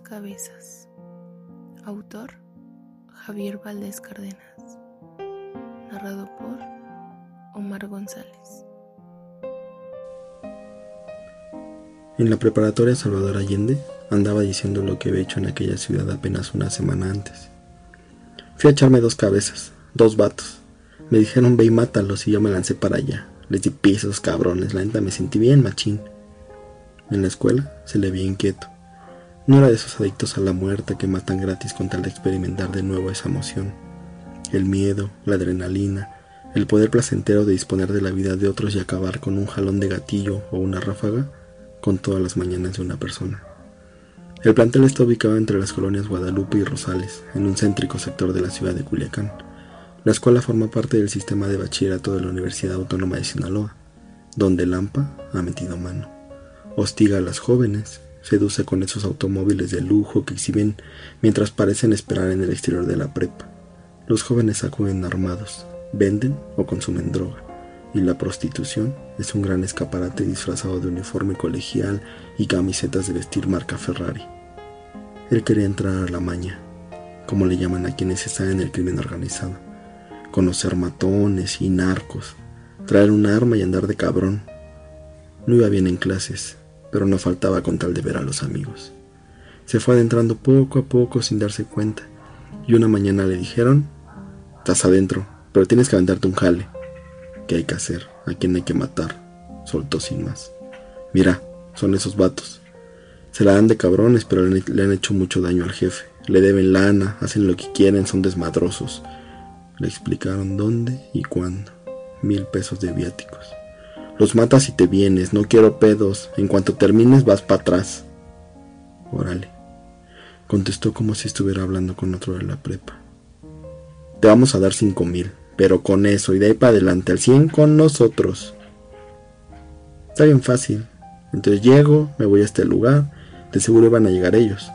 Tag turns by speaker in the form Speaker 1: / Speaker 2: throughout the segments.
Speaker 1: Cabezas. Autor Javier Valdés Cárdenas. Narrado por Omar González.
Speaker 2: En la preparatoria Salvador Allende andaba diciendo lo que había hecho en aquella ciudad apenas una semana antes. Fui a echarme dos cabezas, dos vatos. Me dijeron ve y mátalos y yo me lancé para allá. Les di pisos, cabrones, la neta me sentí bien machín. En la escuela se le veía inquieto. No era de esos adictos a la muerte que matan gratis con tal de experimentar de nuevo esa emoción. El miedo, la adrenalina, el poder placentero de disponer de la vida de otros y acabar con un jalón de gatillo o una ráfaga con todas las mañanas de una persona. El plantel está ubicado entre las colonias Guadalupe y Rosales, en un céntrico sector de la ciudad de Culiacán. La escuela forma parte del sistema de bachillerato de la Universidad Autónoma de Sinaloa, donde Lampa ha metido mano. Hostiga a las jóvenes, seduce con esos automóviles de lujo que exhiben mientras parecen esperar en el exterior de la prepa. Los jóvenes acuden armados, venden o consumen droga, y la prostitución es un gran escaparate disfrazado de uniforme colegial y camisetas de vestir marca Ferrari. Él quería entrar a la maña, como le llaman a quienes están en el crimen organizado, conocer matones y narcos, traer un arma y andar de cabrón. No iba bien en clases, pero no faltaba con tal de ver a los amigos. Se fue adentrando poco a poco sin darse cuenta, y una mañana le dijeron, estás adentro, pero tienes que aventarte un jale. ¿Qué hay que hacer? ¿A quién hay que matar? Soltó sin más. Mira, son esos vatos. Se la dan de cabrones, pero le, han hecho mucho daño al jefe. Le deben lana, hacen lo que quieren, son desmadrosos. Le explicaron dónde y cuándo. Mil pesos de viáticos. Los matas y te vienes, no quiero pedos. En cuanto termines vas para atrás. Órale. Contestó como si estuviera hablando con otro de la prepa. Te vamos a dar cinco mil, pero con eso y de ahí para adelante al cien con nosotros. Está bien fácil. Entonces llego, me voy a este lugar, de seguro van a llegar ellos.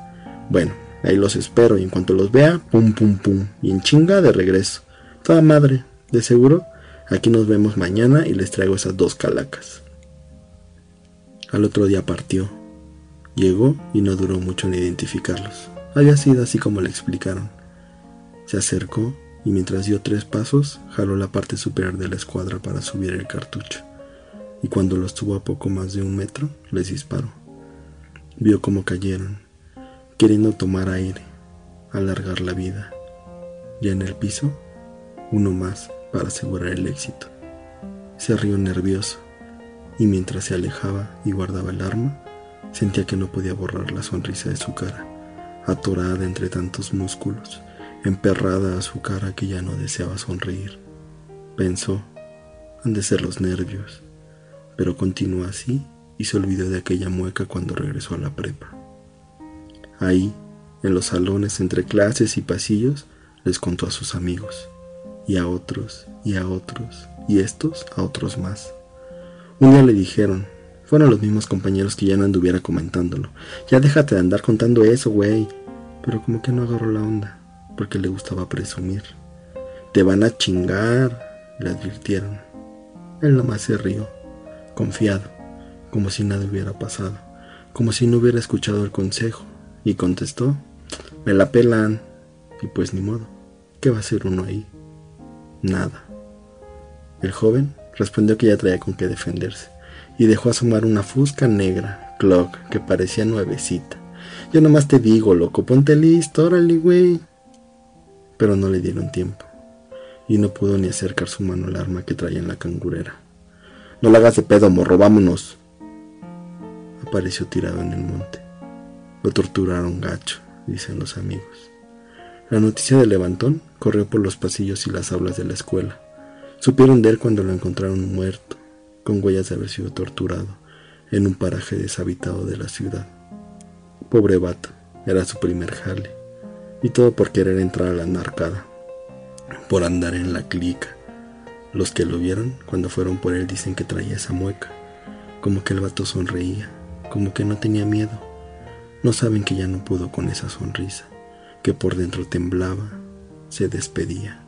Speaker 2: Bueno, ahí los espero y en cuanto los vea, pum pum pum, y en chinga de regreso. Toda madre, de seguro Aquí nos vemos mañana y les traigo esas dos calacas. Al otro día partió. Llegó y no duró mucho en identificarlos. Había sido así como le explicaron. Se acercó y mientras dio tres pasos, jaló la parte superior de la escuadra para subir el cartucho. Y cuando los tuvo a poco más de un metro, les disparó. Vio cómo cayeron, queriendo tomar aire, alargar la vida. Ya en el piso, uno más para asegurar el éxito. Se rió nervioso y mientras se alejaba y guardaba el arma, sentía que no podía borrar la sonrisa de su cara, atorada entre tantos músculos, emperrada a su cara que ya no deseaba sonreír. Pensó, han de ser los nervios, pero continuó así y se olvidó de aquella mueca cuando regresó a la prepa. Ahí, en los salones entre clases y pasillos, les contó a sus amigos y a otros y a otros y estos a otros más. Un día le dijeron, fueron los mismos compañeros que ya no anduviera comentándolo, ya déjate de andar contando eso, güey. Pero como que no agarró la onda, porque le gustaba presumir. Te van a chingar, le advirtieron. Él nomás se rió, confiado, como si nada hubiera pasado, como si no hubiera escuchado el consejo, y contestó, me la pelan, y pues ni modo, ¿qué va a hacer uno ahí? Nada. El joven respondió que ya traía con qué defenderse y dejó asomar una fusca negra, clock, que parecía nuevecita. Yo nomás te digo, loco, ponte listo, órale, güey. Pero no le dieron tiempo y no pudo ni acercar su mano al arma que traía en la cangurera. No la hagas de pedo, morro, vámonos. Apareció tirado en el monte. Lo torturaron gacho, dicen los amigos. La noticia del levantón corrió por los pasillos y las aulas de la escuela. Supieron de él cuando lo encontraron muerto, con huellas de haber sido torturado, en un paraje deshabitado de la ciudad. Pobre vato, era su primer jale, y todo por querer entrar a la narcada, por andar en la clica. Los que lo vieron cuando fueron por él dicen que traía esa mueca, como que el vato sonreía, como que no tenía miedo. No saben que ya no pudo con esa sonrisa que por dentro temblaba, se despedía.